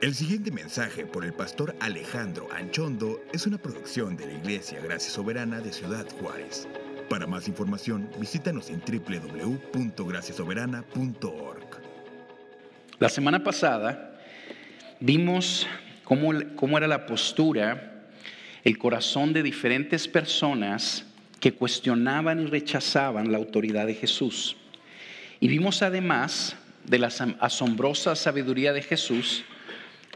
El siguiente mensaje por el pastor Alejandro Anchondo es una producción de la Iglesia Gracia Soberana de Ciudad Juárez. Para más información, visítanos en www.graciasoberana.org. La semana pasada vimos cómo, cómo era la postura, el corazón de diferentes personas que cuestionaban y rechazaban la autoridad de Jesús. Y vimos además de la asombrosa sabiduría de Jesús,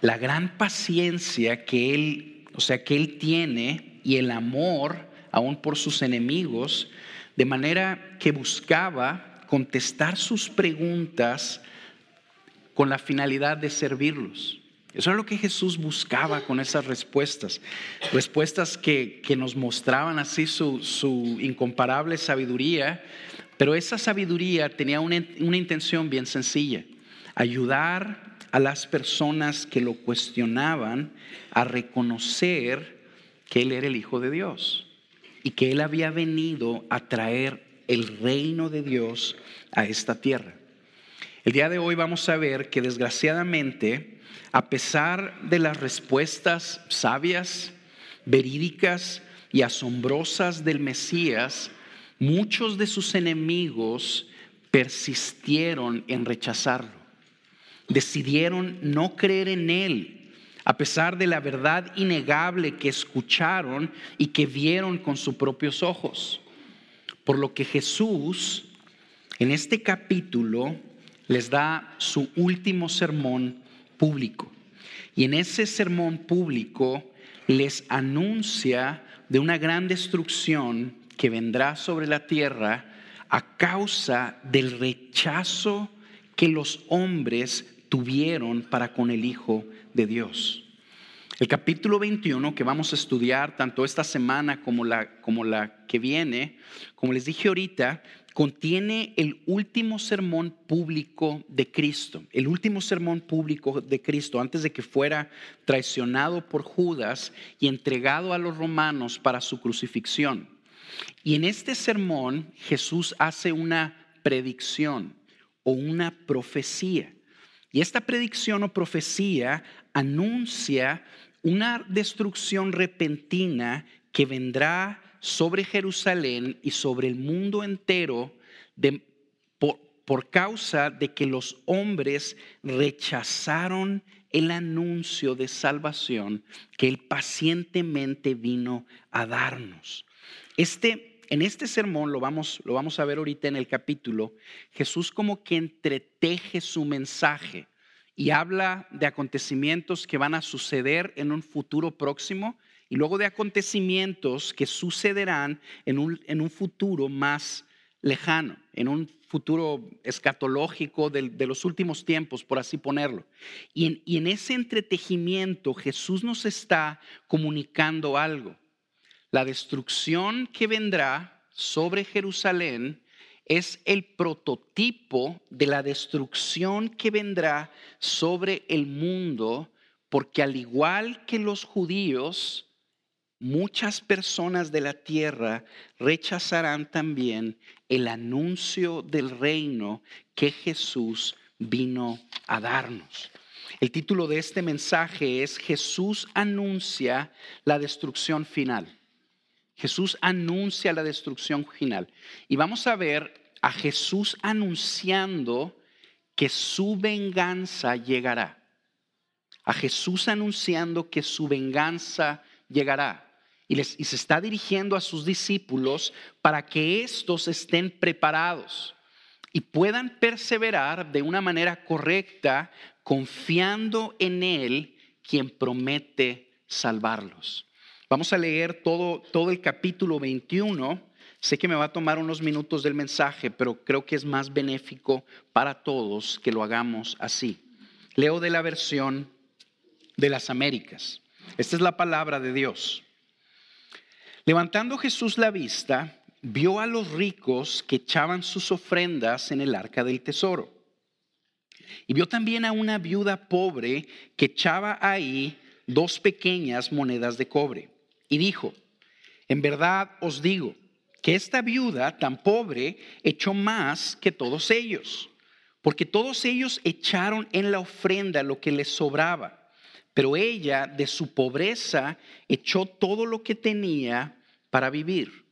la gran paciencia que él, o sea, que él tiene y el amor aún por sus enemigos, de manera que buscaba contestar sus preguntas con la finalidad de servirlos. Eso es lo que Jesús buscaba con esas respuestas. Respuestas que, nos mostraban así su, su, incomparable sabiduría, pero esa sabiduría tenía una, una intención bien sencilla, ayudar a las personas que lo cuestionaban a reconocer que Él era el Hijo de Dios y que Él había venido a traer el reino de Dios a esta tierra. El día de hoy vamos a ver que desgraciadamente, a pesar de las respuestas sabias, verídicas y asombrosas del Mesías, muchos de sus enemigos persistieron en rechazarlo decidieron no creer en Él, a pesar de la verdad innegable que escucharon y que vieron con sus propios ojos. Por lo que Jesús en este capítulo les da su último sermón público. Y en ese sermón público les anuncia de una gran destrucción que vendrá sobre la tierra a causa del rechazo que los hombres tuvieron para con el Hijo de Dios. El capítulo 21 que vamos a estudiar tanto esta semana como la, como la que viene, como les dije ahorita, contiene el último sermón público de Cristo, el último sermón público de Cristo antes de que fuera traicionado por Judas y entregado a los romanos para su crucifixión. Y en este sermón Jesús hace una predicción o una profecía. Y esta predicción o profecía anuncia una destrucción repentina que vendrá sobre Jerusalén y sobre el mundo entero por, por causa de que los hombres rechazaron el anuncio de salvación que Él pacientemente vino a darnos. Este en este sermón, lo vamos, lo vamos a ver ahorita en el capítulo, Jesús como que entreteje su mensaje y habla de acontecimientos que van a suceder en un futuro próximo y luego de acontecimientos que sucederán en un, en un futuro más lejano, en un futuro escatológico de, los últimos tiempos, por así ponerlo. Y en, y en ese entretejimiento Jesús nos está comunicando algo. La destrucción que vendrá sobre Jerusalén es el prototipo de la destrucción que vendrá sobre el mundo, porque al igual que los judíos, muchas personas de la tierra rechazarán también el anuncio del reino que Jesús vino a darnos. El título de este mensaje es Jesús anuncia la destrucción final. Jesús anuncia la destrucción final. Y vamos a ver a Jesús anunciando que su venganza llegará. A Jesús anunciando que su venganza llegará. Y, se está dirigiendo a sus discípulos para que éstos estén preparados y puedan perseverar de una manera correcta, confiando en Él, quien promete salvarlos. Vamos a leer todo, todo el capítulo 21. Sé que me va a tomar unos minutos del mensaje, pero creo que es más benéfico para todos que lo hagamos así. Leo de la versión de las Américas. Esta es la palabra de Dios. Levantando Jesús la vista, vio a los ricos que echaban sus ofrendas en el arca del tesoro. Y vio también a una viuda pobre que echaba ahí dos pequeñas monedas de cobre y dijo, en verdad os digo que esta viuda tan pobre echó más que todos ellos, porque todos ellos echaron en la ofrenda lo que les sobraba, pero ella de su pobreza echó todo lo que tenía para vivir.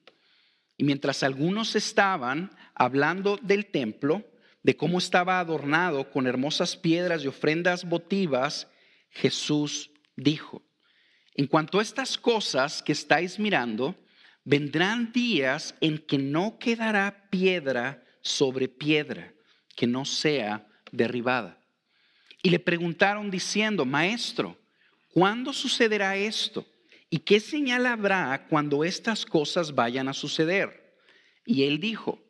Y mientras algunos estaban hablando del templo, de cómo estaba adornado con hermosas piedras y ofrendas votivas, Jesús dijo, en cuanto a estas cosas que estáis mirando, vendrán días en que no quedará piedra sobre piedra que no sea derribada. Y le preguntaron diciendo, Maestro, ¿cuándo sucederá esto? ¿Y qué señal habrá cuando estas cosas vayan a suceder? Y él dijo,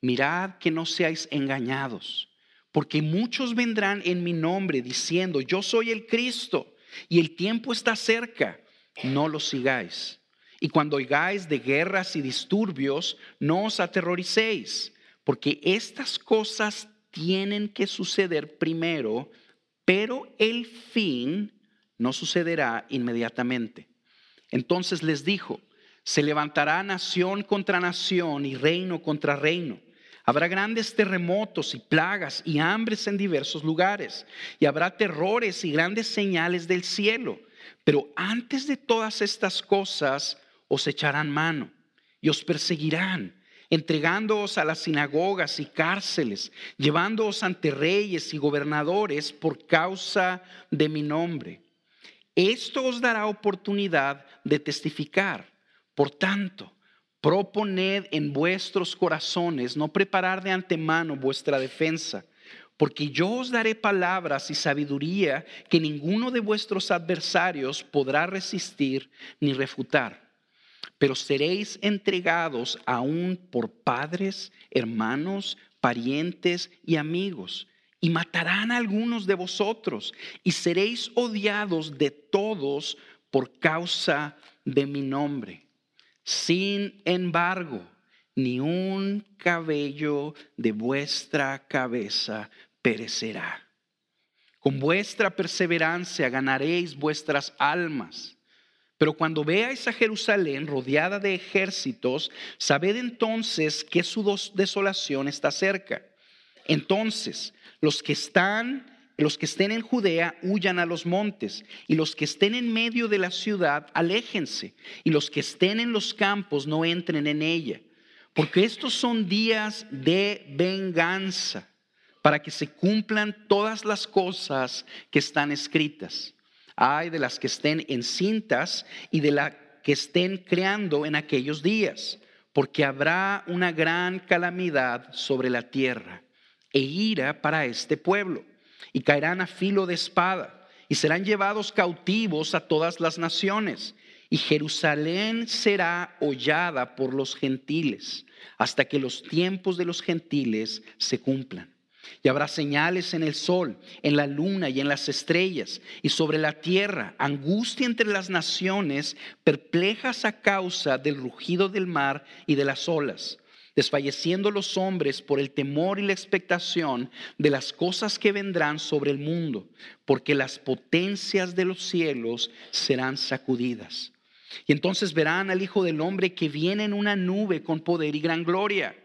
mirad que no seáis engañados, porque muchos vendrán en mi nombre diciendo, yo soy el Cristo, y el tiempo está cerca, no lo sigáis. Y cuando oigáis de guerras y disturbios, no os aterroricéis, porque estas cosas tienen que suceder primero, pero el fin no sucederá inmediatamente. Entonces les dijo, se levantará nación contra nación y reino contra reino. Habrá grandes terremotos y plagas y hambres en diversos lugares. Y habrá terrores y grandes señales del cielo. Pero antes de todas estas cosas os echarán mano y os perseguirán entregándoos a las sinagogas y cárceles, llevándoos ante reyes y gobernadores por causa de mi nombre. Esto os dará oportunidad de testificar. Por tanto, proponed en vuestros corazones no preparar de antemano vuestra defensa, porque yo os daré palabras y sabiduría que ninguno de vuestros adversarios podrá resistir ni refutar pero seréis entregados aún por padres, hermanos, parientes y amigos, y matarán a algunos de vosotros, y seréis odiados de todos por causa de mi nombre. Sin embargo, ni un cabello de vuestra cabeza perecerá. Con vuestra perseverancia ganaréis vuestras almas. Pero cuando veáis a Jerusalén rodeada de ejércitos, sabed entonces que su desolación está cerca. Entonces, los que están los que estén en Judea huyan a los montes, y los que estén en medio de la ciudad aléjense, y los que estén en los campos no entren en ella, porque estos son días de venganza, para que se cumplan todas las cosas que están escritas. Hay de las que estén encintas y de las que estén creando en aquellos días, porque habrá una gran calamidad sobre la tierra e ira para este pueblo, y caerán a filo de espada, y serán llevados cautivos a todas las naciones, y Jerusalén será hollada por los gentiles, hasta que los tiempos de los gentiles se cumplan. Y habrá señales en el sol, en la luna y en las estrellas, y sobre la tierra, angustia entre las naciones, perplejas a causa del rugido del mar y de las olas, desfalleciendo los hombres por el temor y la expectación de las cosas que vendrán sobre el mundo, porque las potencias de los cielos serán sacudidas. Y entonces verán al Hijo del Hombre que viene en una nube con poder y gran gloria.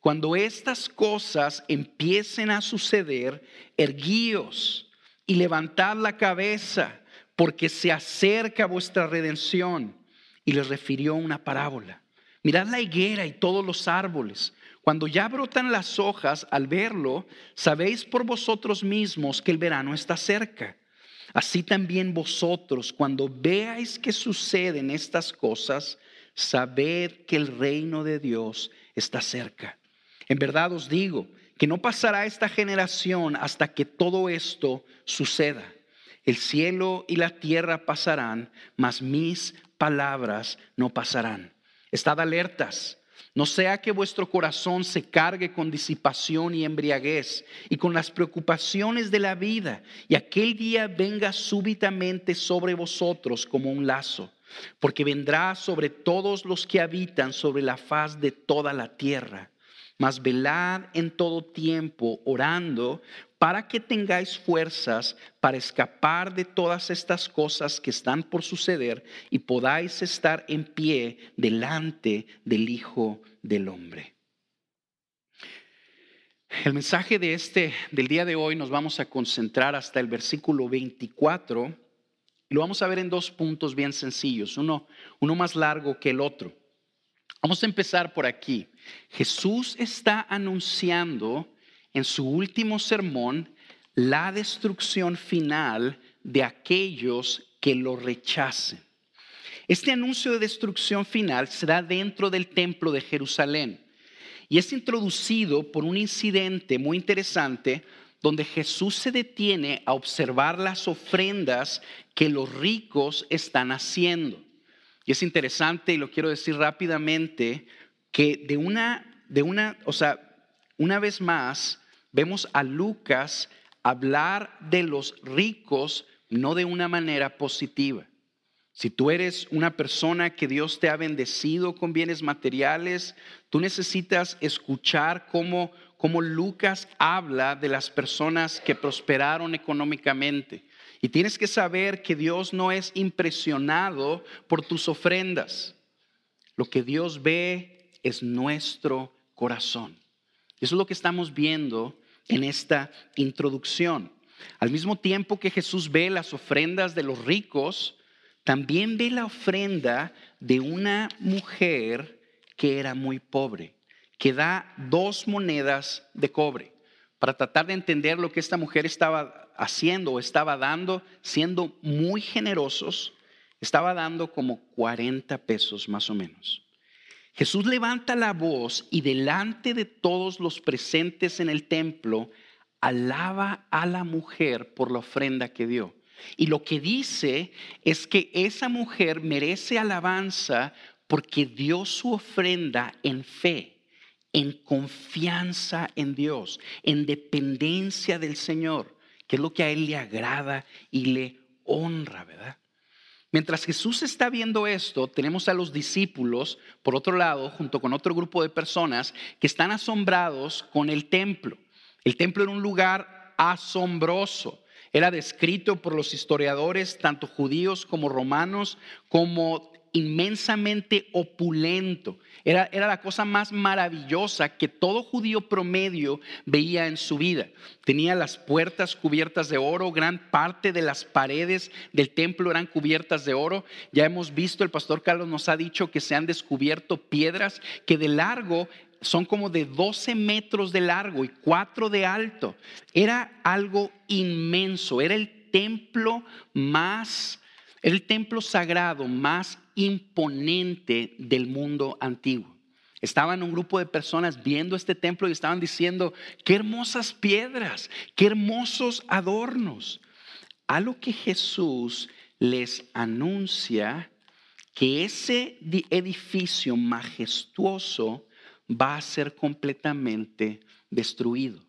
Cuando estas cosas empiecen a suceder, erguíos y levantad la cabeza, porque se acerca vuestra redención. Y les refirió una parábola. Mirad la higuera y todos los árboles. Cuando ya brotan las hojas, al verlo, sabéis por vosotros mismos que el verano está cerca. Así también vosotros, cuando veáis que suceden estas cosas, sabed que el reino de Dios está cerca. En verdad os digo que no pasará esta generación hasta que todo esto suceda. El cielo y la tierra pasarán, mas mis palabras no pasarán. Estad alertas. No sea que vuestro corazón se cargue con disipación y embriaguez y con las preocupaciones de la vida y aquel día venga súbitamente sobre vosotros como un lazo, porque vendrá sobre todos los que habitan sobre la faz de toda la tierra mas velad en todo tiempo orando para que tengáis fuerzas para escapar de todas estas cosas que están por suceder y podáis estar en pie delante del Hijo del Hombre. El mensaje de este del día de hoy nos vamos a concentrar hasta el versículo 24 lo vamos a ver en dos puntos bien sencillos, uno, uno más largo que el otro. Vamos a empezar por aquí. Jesús está anunciando en su último sermón la destrucción final de aquellos que lo rechacen. Este anuncio de destrucción final será dentro del templo de Jerusalén y es introducido por un incidente muy interesante donde Jesús se detiene a observar las ofrendas que los ricos están haciendo. Y es interesante, y lo quiero decir rápidamente, que de una, de una, o sea, una vez más, vemos a Lucas hablar de los ricos no de una manera positiva. Si tú eres una persona que Dios te ha bendecido con bienes materiales, tú necesitas escuchar cómo, cómo Lucas habla de las personas que prosperaron económicamente. Y tienes que saber que Dios no es impresionado por tus ofrendas. Lo que Dios ve es nuestro corazón. Eso es lo que estamos viendo en esta introducción. Al mismo tiempo que Jesús ve las ofrendas de los ricos, también ve la ofrenda de una mujer que era muy pobre, que da dos monedas de cobre. Para tratar de entender lo que esta mujer estaba haciendo o estaba dando, siendo muy generosos, estaba dando como 40 pesos más o menos. Jesús levanta la voz y delante de todos los presentes en el templo, alaba a la mujer por la ofrenda que dio. Y lo que dice es que esa mujer merece alabanza porque dio su ofrenda en fe, en confianza en Dios, en dependencia del Señor, que es lo que a Él le agrada y le honra, ¿verdad? Mientras Jesús está viendo esto, tenemos a los discípulos, por otro lado, junto con otro grupo de personas, que están asombrados con el templo. El templo era un lugar asombroso. Era descrito por los historiadores, tanto judíos como romanos, como inmensamente opulento. Era, era, la cosa más maravillosa que todo judío promedio veía en su vida. Tenía las puertas cubiertas de oro, gran parte de las paredes del templo eran cubiertas de oro. Ya hemos visto, el pastor Carlos nos ha dicho que se han descubierto piedras que de largo son como de 12 metros de largo y 4 de alto. Era algo inmenso, era el templo más, el templo sagrado más imponente del mundo antiguo. Estaban un grupo de personas viendo este templo y estaban diciendo, qué hermosas piedras, qué hermosos adornos. A lo que Jesús les anuncia que ese edificio majestuoso va a ser completamente destruido.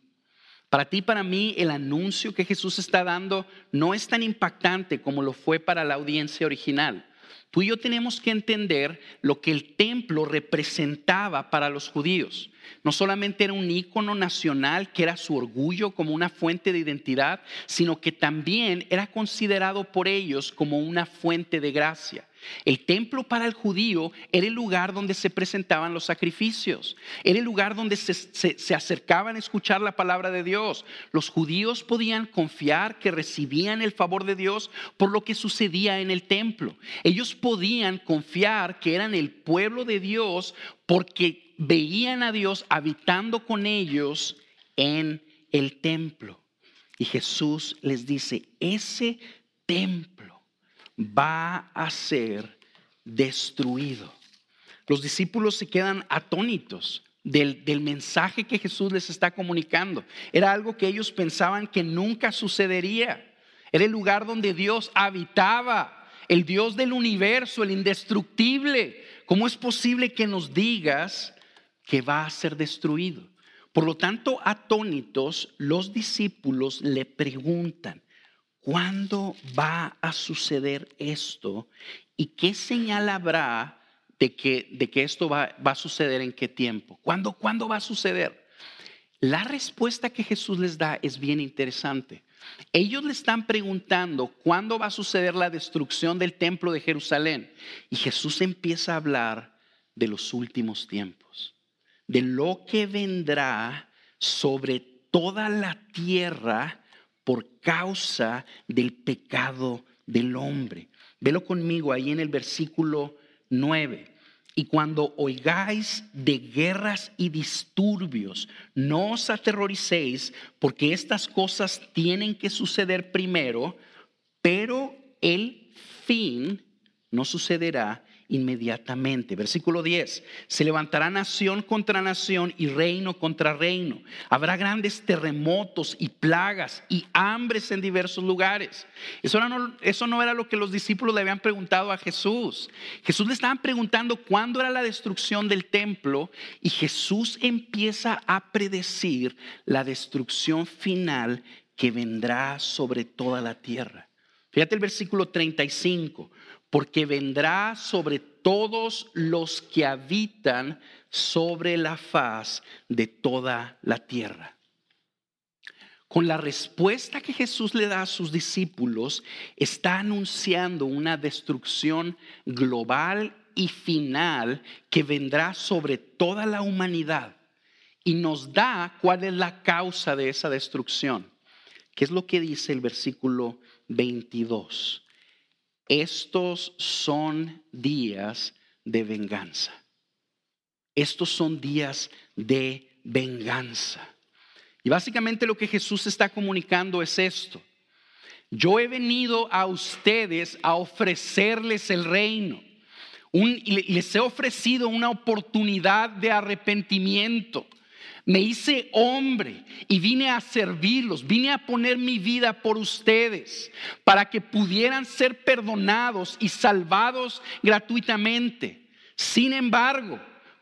Para ti, para mí, el anuncio que Jesús está dando no es tan impactante como lo fue para la audiencia original. Tú y yo tenemos que entender lo que el templo representaba para los judíos. No solamente era un ícono nacional que era su orgullo como una fuente de identidad, sino que también era considerado por ellos como una fuente de gracia. El templo para el judío era el lugar donde se presentaban los sacrificios, era el lugar donde se, acercaban a escuchar la palabra de Dios. Los judíos podían confiar que recibían el favor de Dios por lo que sucedía en el templo. Ellos podían confiar que eran el pueblo de Dios porque veían a Dios habitando con ellos en el templo. Y Jesús les dice, ese templo va a ser destruido. Los discípulos se quedan atónitos del, mensaje que Jesús les está comunicando. Era algo que ellos pensaban que nunca sucedería. Era el lugar donde Dios habitaba, el Dios del universo, el indestructible. ¿Cómo es posible que nos digas que va a ser destruido? Por lo tanto, atónitos, los discípulos le preguntan, ¿Cuándo va a suceder esto? ¿Y qué señal habrá de que, de que esto va, va, a suceder en qué tiempo? ¿Cuándo, ¿Cuándo va a suceder? La respuesta que Jesús les da es bien interesante. Ellos le están preguntando cuándo va a suceder la destrucción del templo de Jerusalén. Y Jesús empieza a hablar de los últimos tiempos, de lo que vendrá sobre toda la tierra por causa del pecado del hombre. Velo conmigo ahí en el versículo 9. Y cuando oigáis de guerras y disturbios, no os aterroricéis, porque estas cosas tienen que suceder primero, pero el fin no sucederá inmediatamente. Versículo 10, se levantará nación contra nación y reino contra reino. Habrá grandes terremotos y plagas y hambres en diversos lugares. Eso no, eso no era lo que los discípulos le habían preguntado a Jesús. Jesús le estaban preguntando cuándo era la destrucción del templo y Jesús empieza a predecir la destrucción final que vendrá sobre toda la tierra. Fíjate el versículo 35 porque vendrá sobre todos los que habitan sobre la faz de toda la tierra. Con la respuesta que Jesús le da a sus discípulos, está anunciando una destrucción global y final que vendrá sobre toda la humanidad. Y nos da cuál es la causa de esa destrucción. ¿Qué es lo que dice el versículo 22? Estos son días de venganza. Estos son días de venganza. Y básicamente lo que Jesús está comunicando es esto. Yo he venido a ustedes a ofrecerles el reino. les he ofrecido una oportunidad de arrepentimiento me hice hombre y vine a servirlos, vine a poner mi vida por ustedes para que pudieran ser perdonados y salvados gratuitamente. Sin embargo,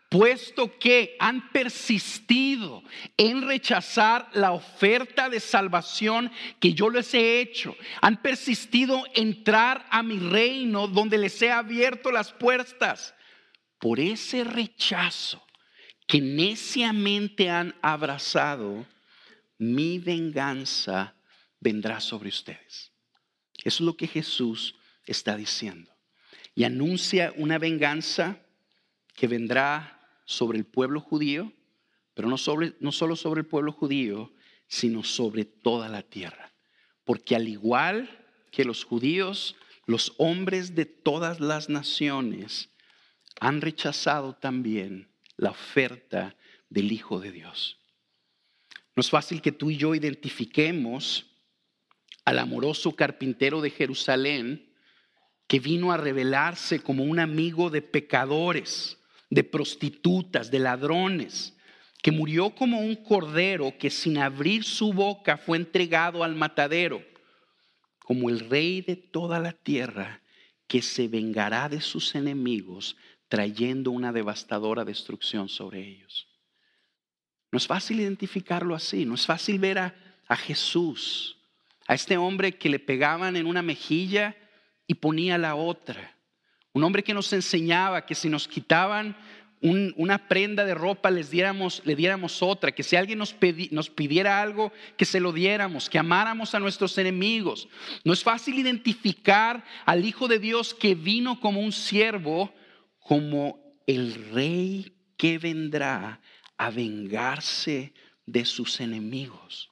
puesto que han persistido en rechazar la oferta de salvación que yo les he hecho, han persistido en entrar a mi reino donde les he abierto las puertas, por ese rechazo que neciamente han abrazado, mi venganza vendrá sobre ustedes. Eso es lo que Jesús está diciendo. Y anuncia una venganza que vendrá sobre el pueblo judío, pero no, sobre, no solo sobre el pueblo judío, sino sobre toda la tierra. Porque al igual que los judíos, los hombres de todas las naciones han rechazado también la oferta del Hijo de Dios. No es fácil que tú y yo identifiquemos al amoroso carpintero de Jerusalén que vino a revelarse como un amigo de pecadores, de prostitutas, de ladrones, que murió como un cordero que sin abrir su boca fue entregado al matadero, como el rey de toda la tierra que se vengará de sus enemigos trayendo una devastadora destrucción sobre ellos. No es fácil identificarlo así, no es fácil ver a, Jesús, a este hombre que le pegaban en una mejilla y ponía la otra. Un hombre que nos enseñaba que si nos quitaban una prenda de ropa les diéramos, le diéramos otra, que si alguien nos, nos pidiera algo, que se lo diéramos, que amáramos a nuestros enemigos. No es fácil identificar al Hijo de Dios que vino como un siervo como el rey que vendrá a vengarse de sus enemigos.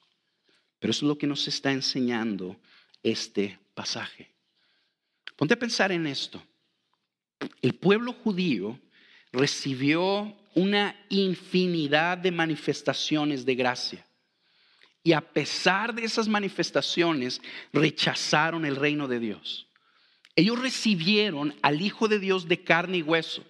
Pero eso es lo que nos está enseñando este pasaje. Ponte a pensar en esto. El pueblo judío recibió una infinidad de manifestaciones de gracia. Y a pesar de esas manifestaciones, rechazaron el reino de Dios. Ellos recibieron al Hijo de Dios de carne y hueso.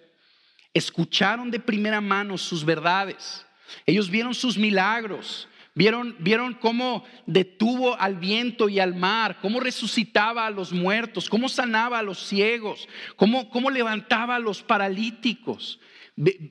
Escucharon de primera mano sus verdades. Ellos vieron sus milagros. Vieron, vieron cómo detuvo al viento y al mar, cómo resucitaba a los muertos, cómo sanaba a los ciegos, cómo, cómo levantaba a los paralíticos.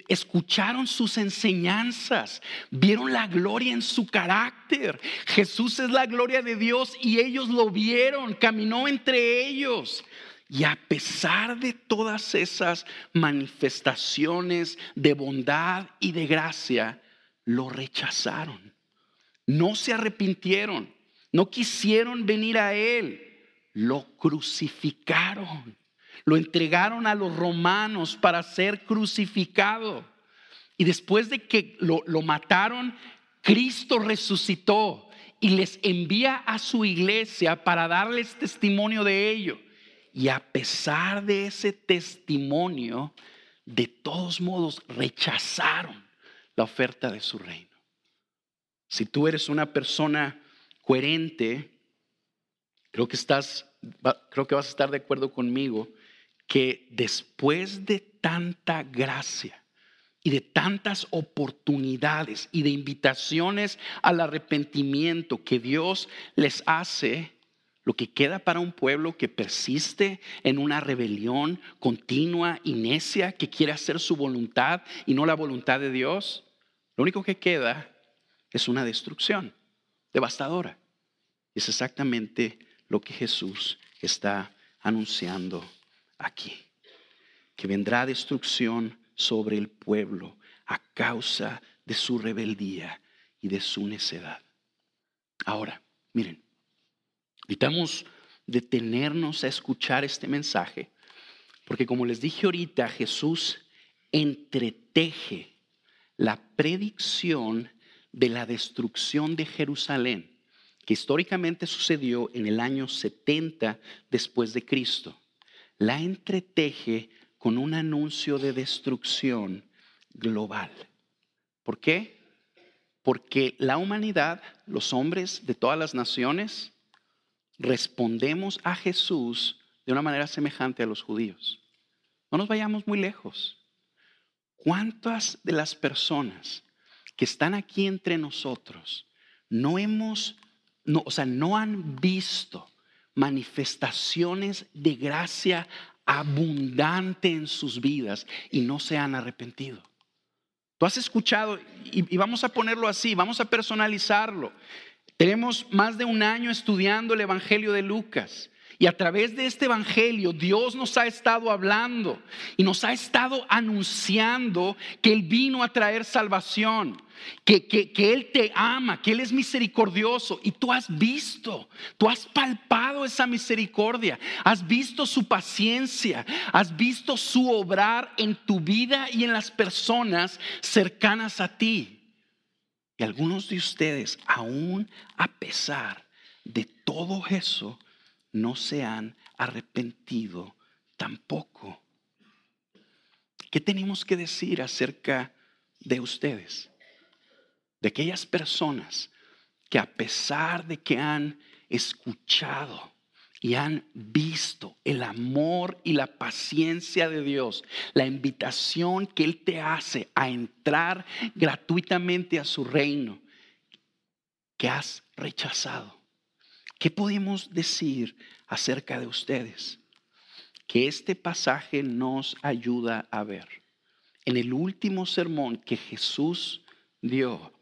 Escucharon sus enseñanzas, vieron la gloria en su carácter. Jesús es la gloria de Dios y ellos lo vieron, caminó entre ellos. Y a pesar de todas esas manifestaciones de bondad y de gracia, lo rechazaron. No se arrepintieron, no quisieron venir a Él, lo crucificaron. Lo entregaron a los romanos para ser crucificado. Y después de que lo, mataron, Cristo resucitó y les envía a su iglesia para darles testimonio de ello. Y a pesar de ese testimonio, de todos modos rechazaron la oferta de su reino. Si tú eres una persona coherente, creo que estás creo que vas a estar de acuerdo conmigo que después de tanta gracia y de tantas oportunidades y de invitaciones al arrepentimiento que Dios les hace, lo que queda para un pueblo que persiste en una rebelión continua y necia, que quiere hacer su voluntad y no la voluntad de Dios, lo único que queda es una destrucción devastadora. Es exactamente lo que Jesús está anunciando aquí. Que vendrá destrucción sobre el pueblo a causa de su rebeldía y de su necedad. Ahora, miren, necesitamos detenernos a escuchar este mensaje, porque como les dije ahorita, Jesús entreteje la predicción de la destrucción de Jerusalén que históricamente sucedió en el año 70 después de Cristo, la entreteje con un anuncio de destrucción global. ¿Por qué? Porque la humanidad, los hombres de todas las naciones, respondemos a Jesús de una manera semejante a los judíos. No nos vayamos muy lejos. ¿Cuántas de las personas que están aquí entre nosotros no hemos no, o sea, no han visto manifestaciones de gracia abundante en sus vidas y no se han arrepentido. Tú has escuchado, y, y, vamos a ponerlo así, vamos a personalizarlo. Tenemos más de un año estudiando el Evangelio de Lucas. Y a través de este Evangelio Dios nos ha estado hablando y nos ha estado anunciando que Él vino a traer salvación, que, que, que, Él te ama, que Él es misericordioso. Y tú has visto, tú has palpado esa misericordia, has visto su paciencia, has visto su obrar en tu vida y en las personas cercanas a ti. Y algunos de ustedes, aún a pesar de todo eso, no se han arrepentido tampoco. ¿Qué tenemos que decir acerca de ustedes? De aquellas personas que a pesar de que han escuchado y han visto el amor y la paciencia de Dios, la invitación que Él te hace a entrar gratuitamente a su reino, que has rechazado. ¿Qué podemos decir acerca de ustedes? Que este pasaje nos ayuda a ver. En el último sermón que Jesús dio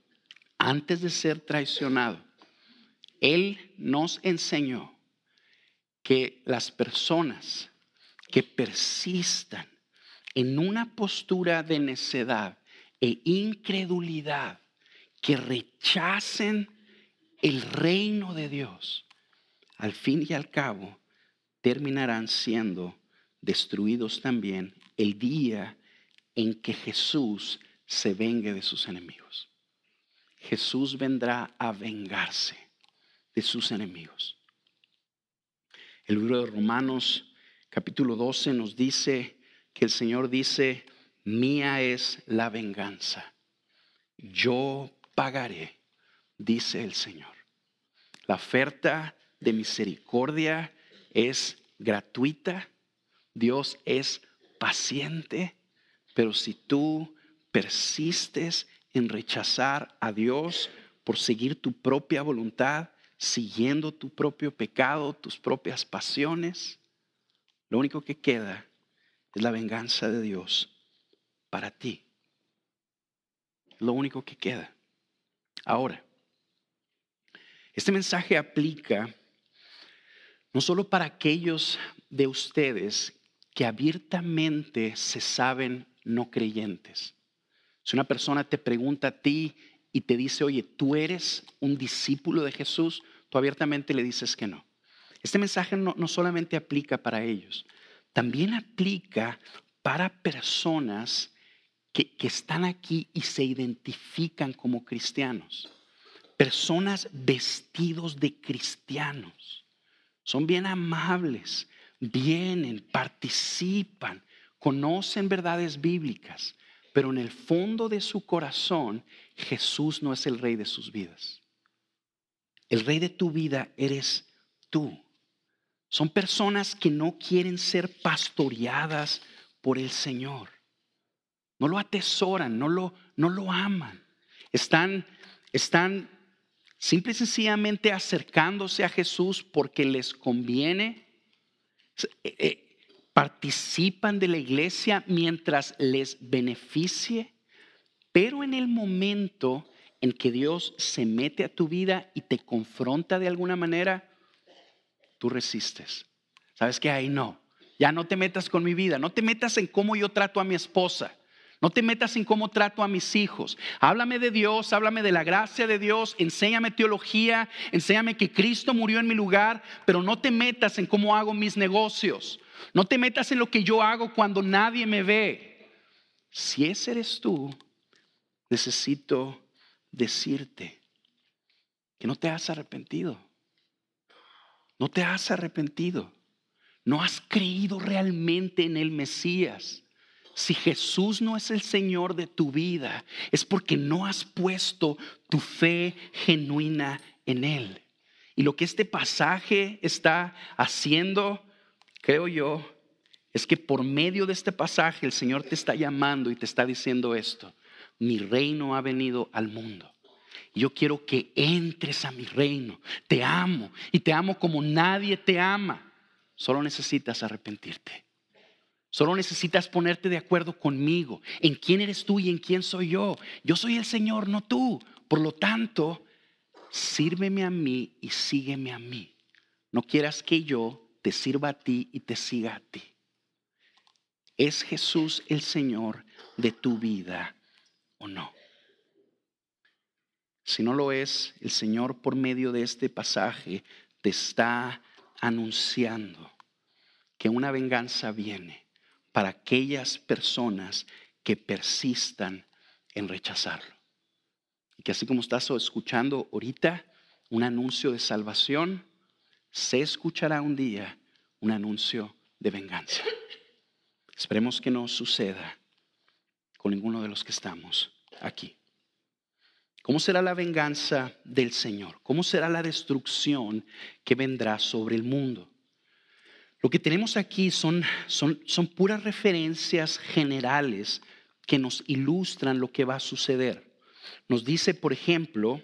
antes de ser traicionado, Él nos enseñó que las personas que persistan en una postura de necedad e incredulidad, que rechacen el reino de Dios, al fin y al cabo terminarán siendo destruidos también el día en que Jesús se vengue de sus enemigos. Jesús vendrá a vengarse de sus enemigos. El libro de Romanos capítulo 12 nos dice que el Señor dice, mía es la venganza, yo pagaré, dice el Señor. La oferta de misericordia es gratuita, Dios es paciente, pero si tú persistes en rechazar a Dios por seguir tu propia voluntad, siguiendo tu propio pecado, tus propias pasiones, lo único que queda es la venganza de Dios para ti. Lo único que queda. Ahora, este mensaje aplica no solo para aquellos de ustedes que abiertamente se saben no creyentes. Si una persona te pregunta a ti y te dice, oye, tú eres un discípulo de Jesús, abiertamente le dices que no. Este mensaje no, no solamente aplica para ellos, también aplica para personas que, que están aquí y se identifican como cristianos personas vestidos de cristianos. Son bien amables, vienen, participan, conocen verdades bíblicas, pero en el fondo de su corazón Jesús no es el rey de sus vidas. El rey de tu vida eres tú. Son personas que no quieren ser pastoreadas por el Señor. No lo atesoran, no lo, no lo aman. Están, están simple y sencillamente acercándose a Jesús porque les conviene. Eh, eh, participan de la iglesia mientras les beneficie, pero en el momento en que Dios se mete a tu vida y te confronta de alguna manera, tú resistes. ¿Sabes qué? Ahí no. Ya no te metas con mi vida, no te metas en cómo yo trato a mi esposa. No te metas en cómo trato a mis hijos. Háblame de Dios, háblame de la gracia de Dios, enséñame teología, enséñame que Cristo murió en mi lugar, pero no te metas en cómo hago mis negocios. No te metas en lo que yo hago cuando nadie me ve. Si ese eres tú, necesito decirte que no te has arrepentido. No te has arrepentido. No has creído realmente en el Mesías. Si Jesús no es el Señor de tu vida, es porque no has puesto tu fe genuina en Él. Y lo que este pasaje está haciendo, creo yo, es que por medio de este pasaje el Señor te está llamando y te está diciendo esto. Mi reino ha venido al mundo. Yo quiero que entres a mi reino. Te amo y te amo como nadie te ama. Solo necesitas arrepentirte. Solo necesitas ponerte de acuerdo conmigo en quién eres tú y en quién soy yo. Yo soy el Señor, no tú. Por lo tanto, sírveme a mí y sígueme a mí. No quieras que yo te sirva a ti y te siga a ti. ¿Es Jesús el Señor de tu vida no? Si no lo es, el Señor por medio de este pasaje te está anunciando que una venganza viene para aquellas personas que persistan en rechazarlo. Y que así como estás escuchando ahorita un anuncio de salvación, se escuchará un día un anuncio de venganza. Esperemos que no suceda con ninguno de los que estamos aquí. ¿Cómo será la venganza del Señor? ¿Cómo será la destrucción que vendrá sobre el mundo? Lo que tenemos aquí son, son, son puras referencias generales que nos ilustran lo que va a suceder. Nos dice, por ejemplo,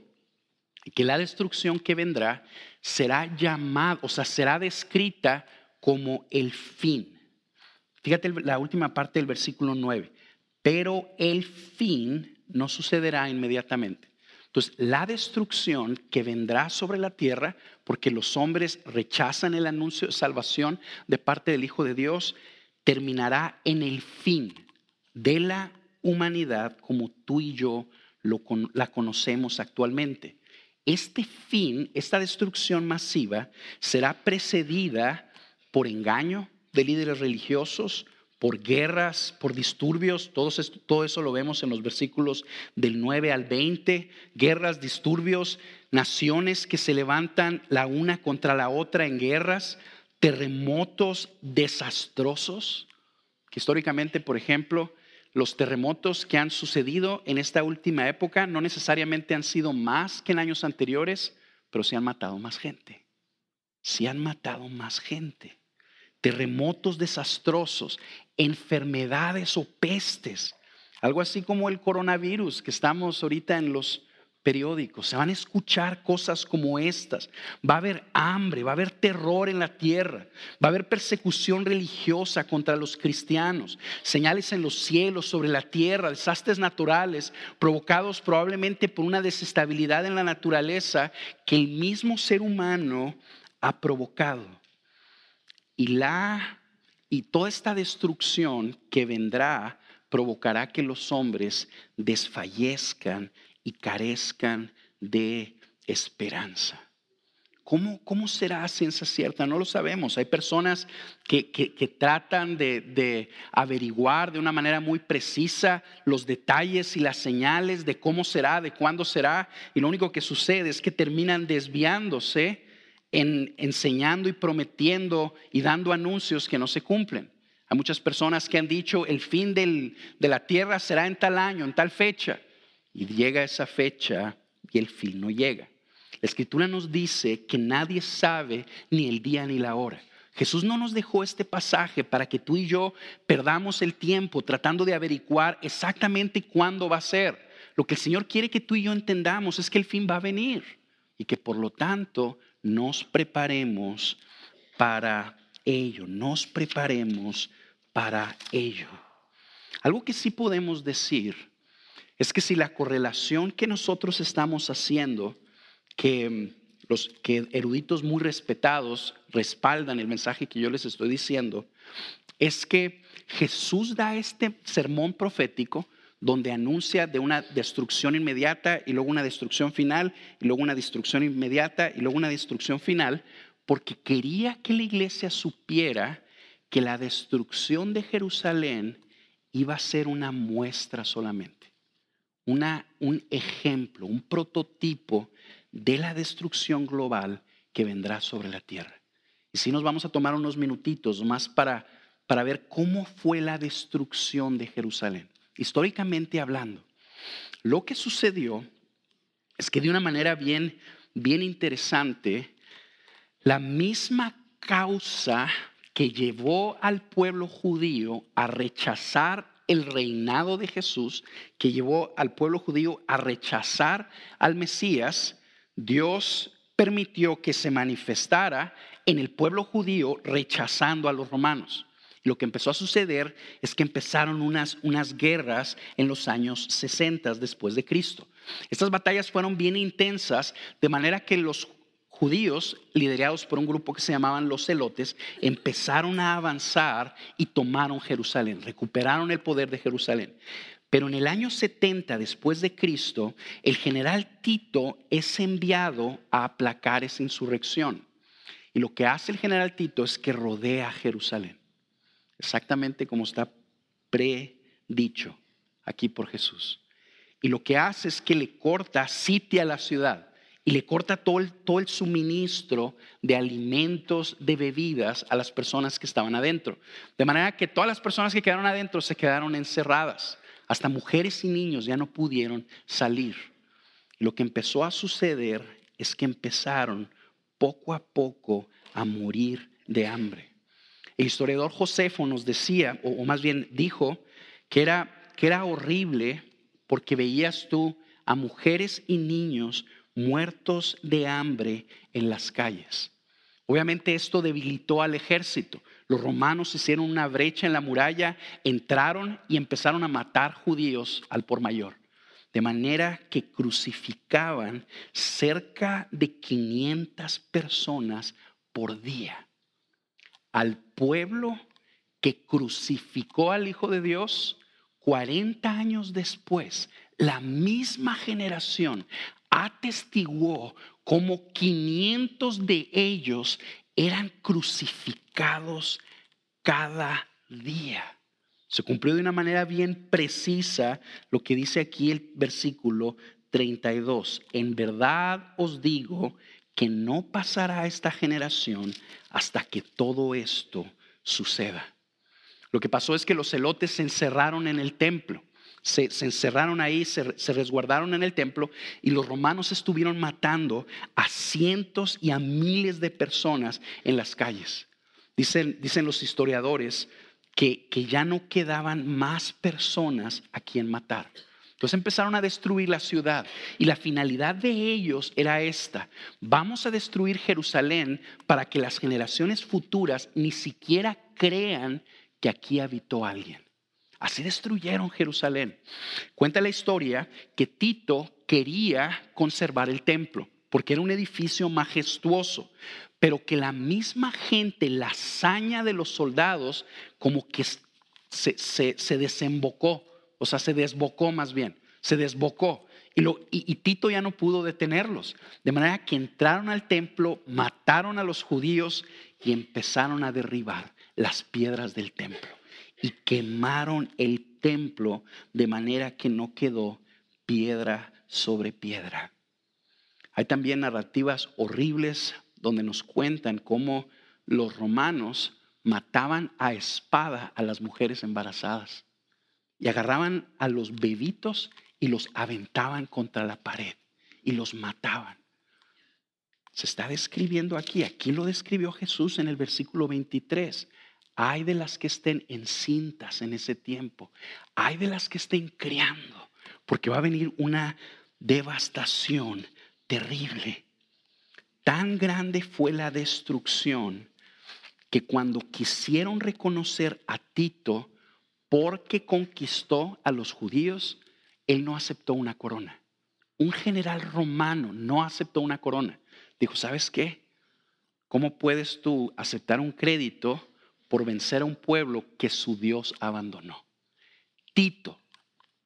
que la destrucción que vendrá será llamada, o sea, será descrita como el fin. Fíjate la última parte del versículo 9. Pero el fin no sucederá inmediatamente. Entonces, la destrucción que vendrá sobre la tierra, porque los hombres rechazan el anuncio de salvación de parte del Hijo de Dios, terminará en el fin de la humanidad como tú y yo la conocemos actualmente. Este fin, esta destrucción masiva, será precedida por engaño de líderes religiosos, por guerras, por disturbios, todo eso, lo vemos en los versículos del 9 al 20, guerras, disturbios, naciones que se levantan la una contra la otra en guerras, terremotos desastrosos, históricamente, por ejemplo, los terremotos que han sucedido en esta última época no necesariamente han sido más que en años anteriores, pero se han matado más gente. Se han matado más gente terremotos desastrosos, enfermedades o pestes, algo así como el coronavirus que estamos ahorita en los periódicos. Se van a escuchar cosas como estas. Va a haber hambre, va a haber terror en la tierra, va a haber persecución religiosa contra los cristianos, señales en los cielos, sobre la tierra, desastres naturales provocados probablemente por una desestabilidad en la naturaleza que el mismo ser humano ha provocado. Y, la, y toda esta destrucción que vendrá provocará que los hombres desfallezcan y carezcan de esperanza. ¿Cómo, ¿Cómo, será ciencia cierta? No lo sabemos. Hay personas que, que, tratan de, de, averiguar de una manera muy precisa los detalles y las señales de cómo será, de cuándo será, y lo único que sucede es que terminan desviándose en enseñando y prometiendo y dando anuncios que no se cumplen. Hay muchas personas que han dicho el fin de la tierra será en tal año, en tal fecha, y llega esa fecha y el fin no llega. La escritura nos dice que nadie sabe ni el día ni la hora. Jesús no nos dejó este pasaje para que tú y yo perdamos el tiempo tratando de averiguar exactamente cuándo va a ser. Lo que el Señor quiere que tú y yo entendamos es que el fin va a venir y que por lo tanto nos preparemos para ello, nos preparemos para ello. Algo que sí podemos decir es que si la correlación que nosotros estamos haciendo que los que eruditos muy respetados respaldan el mensaje que yo les estoy diciendo, es que Jesús da este sermón profético donde anuncia de una destrucción inmediata y luego una destrucción final y luego una destrucción inmediata y luego una destrucción final, porque quería que la iglesia supiera que la destrucción de Jerusalén iba a ser una muestra solamente, una, un ejemplo, un prototipo de la destrucción global que vendrá sobre la tierra. Y si nos vamos a tomar unos minutitos más para, para ver cómo fue la destrucción de Jerusalén, históricamente hablando. Lo que sucedió es que de una manera bien, bien interesante, la misma causa que llevó al pueblo judío a rechazar el reinado de Jesús, que llevó al pueblo judío a rechazar al Mesías, Dios permitió que se manifestara en el pueblo judío rechazando a los romanos. Lo que empezó a suceder es que empezaron unas, unas guerras en los años 60 después de Cristo. Estas batallas fueron bien intensas, de manera que los judíos, liderados por un grupo que se llamaban los celotes, empezaron a avanzar y tomaron Jerusalén, recuperaron el poder de Jerusalén. Pero en el año 70 después de Cristo, el general Tito es enviado a aplacar esa insurrección. Y lo que hace el general Tito es que rodea Jerusalén, exactamente como está predicho aquí por Jesús. Y lo que hace es que le corta, sitia la ciudad y le corta todo el, todo el suministro de alimentos, de bebidas a las personas que estaban adentro. De manera que todas las personas que quedaron adentro se quedaron encerradas. Hasta mujeres y niños ya no pudieron salir. Lo que empezó a suceder es que empezaron poco a poco a morir de hambre. El historiador Josefo nos decía, o más bien dijo, que era, que era horrible porque veías tú a mujeres y niños muertos de hambre en las calles. Obviamente esto debilitó al ejército. Los romanos hicieron una brecha en la muralla, entraron y empezaron a matar judíos al por mayor. De manera que crucificaban cerca de 500 personas por día. Al pueblo que crucificó al Hijo de Dios, 40 años después, la misma generación atestiguó como 500 de ellos eran crucificados cada día. Se cumplió de una manera bien precisa lo que dice aquí el versículo 32. En verdad os digo que no pasará esta generación hasta que todo esto suceda. Lo que pasó es que los celotes se encerraron en el templo se, encerraron ahí, se, resguardaron en el templo y los romanos estuvieron matando a cientos y a miles de personas en las calles. Dicen, dicen los historiadores que, que ya no quedaban más personas a quien matar. Entonces empezaron a destruir la ciudad y la finalidad de ellos era esta. Vamos a destruir Jerusalén para que las generaciones futuras ni siquiera crean que aquí habitó alguien. Así destruyeron Jerusalén. Cuenta la historia que Tito quería conservar el templo porque era un edificio majestuoso, pero que la misma gente, la hazaña de los soldados, como que se, se, desembocó, o sea, se desbocó más bien, se desbocó y, Tito ya no pudo detenerlos. De manera que entraron al templo, mataron a los judíos y empezaron a derribar las piedras del templo. Y quemaron el templo de manera que no quedó piedra sobre piedra. Hay también narrativas horribles donde nos cuentan cómo los romanos mataban a espada a las mujeres embarazadas y agarraban a los bebitos y los aventaban contra la pared y los mataban. Se está describiendo aquí, aquí lo describió Jesús en el versículo 23. Hay de las que estén encintas en ese tiempo, hay de las que estén criando, porque va a venir una devastación terrible. Tan grande fue la destrucción que cuando quisieron reconocer a Tito porque conquistó a los judíos, él no aceptó una corona. Un general romano no aceptó una corona. Dijo, ¿sabes qué? ¿Cómo puedes tú aceptar un crédito por vencer a un pueblo que su Dios abandonó? Tito,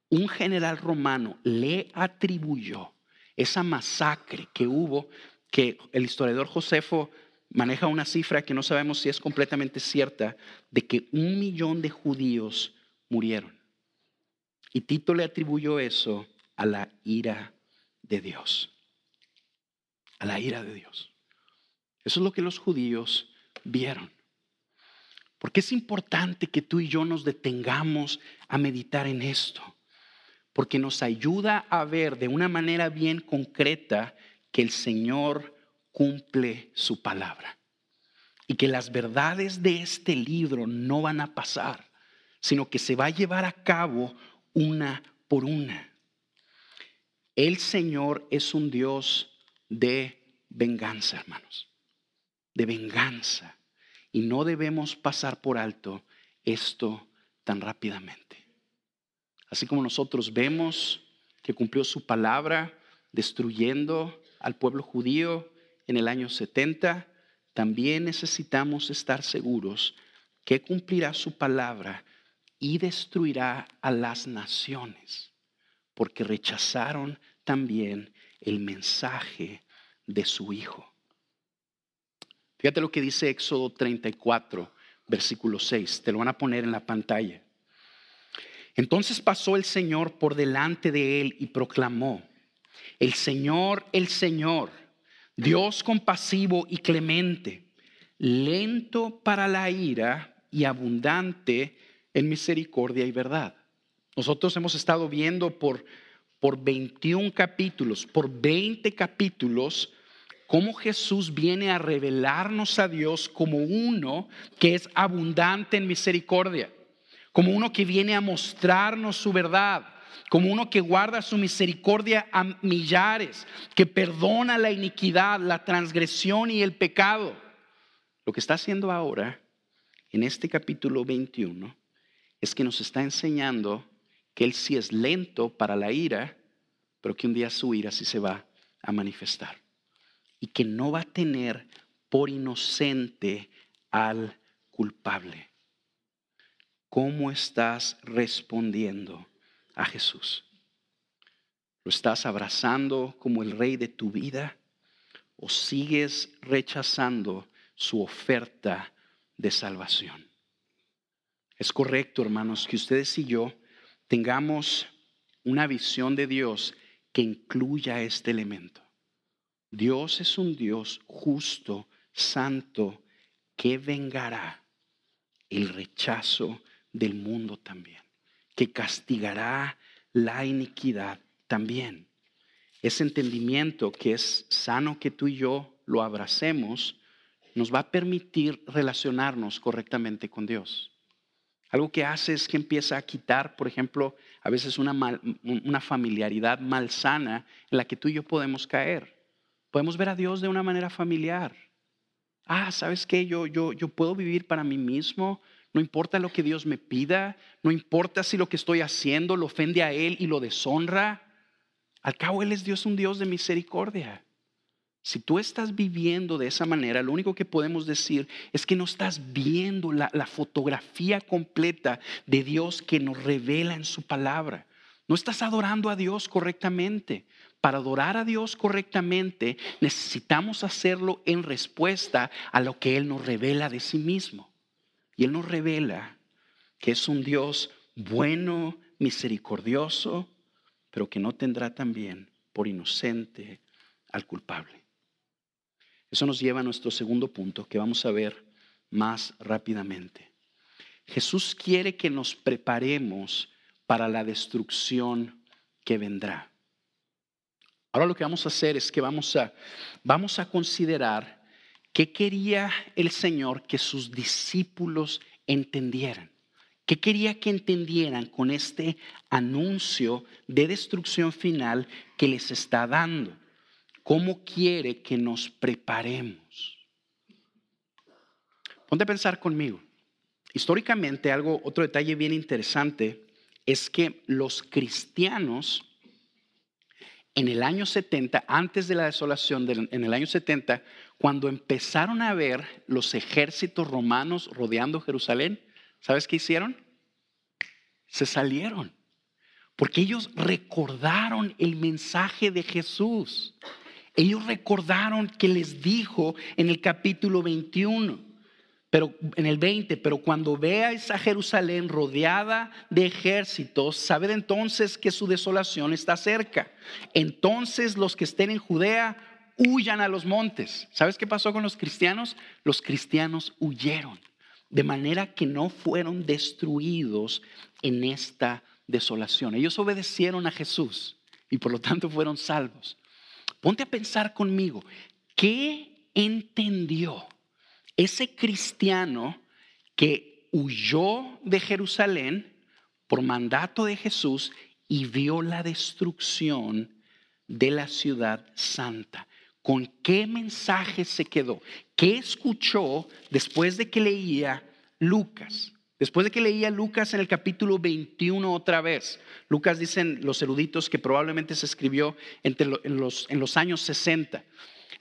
un general romano, le atribuyó esa masacre que hubo, que el historiador Josefo maneja una cifra que no sabemos si es completamente cierta, de que un millón de judíos murieron. Y Tito le atribuyó eso a la ira de Dios. A la ira de Dios. Eso es lo que los judíos vieron. Porque es importante que tú y yo nos detengamos a meditar en esto. Porque nos ayuda a ver de una manera bien concreta que el Señor cumple su palabra. Y que las verdades de este libro no van a pasar, sino que se va a llevar a cabo una por una. El Señor es un Dios de venganza, hermanos, de venganza. Y no debemos pasar por alto esto tan rápidamente. Así como nosotros vemos que cumplió su palabra destruyendo al pueblo judío en el año 70, también necesitamos estar seguros que cumplirá su palabra y destruirá a las naciones, porque rechazaron también el mensaje de su Hijo. Fíjate lo que dice Éxodo 34, versículo 6. Te lo van a poner en la pantalla. Entonces pasó el Señor por delante de él y proclamó, el Señor, el Señor, Dios compasivo y clemente, lento para la ira y abundante en misericordia y verdad. Nosotros hemos estado viendo por, por 21 capítulos, por 20 capítulos, cómo Jesús viene a revelarnos a Dios como uno que es abundante en misericordia, como uno que viene a mostrarnos su verdad, como uno que guarda su misericordia a millares, que perdona la iniquidad, la transgresión y el pecado. Lo que está haciendo ahora, en este capítulo 21, es que nos está enseñando que Él sí es lento para la ira, pero que un día su ira sí se va a manifestar. Y que no va a tener por inocente al culpable. ¿Cómo estás respondiendo a Jesús? ¿Lo estás abrazando como el rey de tu vida o sigues rechazando su oferta de salvación? Es correcto, hermanos, que ustedes y yo tengamos una visión de Dios que incluya este elemento. Dios es un Dios justo, santo, que vengará el rechazo del mundo también, que castigará la iniquidad también. Ese entendimiento que es sano que tú y yo lo abracemos, nos va a permitir relacionarnos correctamente con Dios. Algo que hace es que empieza a quitar, por ejemplo, a veces una, familiaridad malsana en la que tú y yo podemos caer. Podemos ver a Dios de una manera familiar. Ah, ¿sabes qué? Yo, yo, yo puedo vivir para mí mismo. No importa lo que Dios me pida. No importa si lo que estoy haciendo lo ofende a Él y lo deshonra. Al cabo, Él es Dios, un Dios de misericordia. Si tú estás viviendo de esa manera, lo único que podemos decir es que no estás viendo la, fotografía completa de Dios que nos revela en su palabra. No estás adorando a Dios correctamente. Para adorar a Dios correctamente necesitamos hacerlo en respuesta a lo que Él nos revela de sí mismo. Y Él nos revela que es un Dios bueno, misericordioso, pero que no tendrá también por inocente al culpable. Eso nos lleva a nuestro segundo punto que vamos a ver más rápidamente. Jesús quiere que nos preparemos para la destrucción que vendrá. Ahora lo que vamos a hacer es que vamos a, vamos a considerar qué quería el Señor que sus discípulos entendieran. ¿Qué quería que entendieran con este anuncio de destrucción final que les está dando? ¿Cómo quiere que nos preparemos? Ponte a pensar conmigo. Históricamente, algo, otro detalle bien interesante es que los cristianos en el año 70, antes de la desolación, en el año 70, cuando empezaron a ver los ejércitos romanos rodeando Jerusalén, ¿sabes qué hicieron? Se salieron, porque ellos recordaron el mensaje de Jesús. Ellos recordaron que les dijo en el capítulo 21, pero en el 20, pero cuando veáis a Jerusalén rodeada de ejércitos, sabed entonces que su desolación está cerca. Entonces los que estén en Judea huyan a los montes. ¿Sabes qué pasó con los cristianos? Los cristianos huyeron, de manera que no fueron destruidos en esta desolación. Ellos obedecieron a Jesús y por lo tanto fueron salvos. Ponte a pensar conmigo, ¿qué entendió? ese cristiano que huyó de Jerusalén por mandato de Jesús y vio la destrucción de la ciudad santa. ¿Con qué mensaje se quedó? ¿Qué escuchó después de que leía Lucas? Después de que leía Lucas en el capítulo 21 otra vez, Lucas dicen los eruditos que probablemente se escribió entre en, los, en los años 60.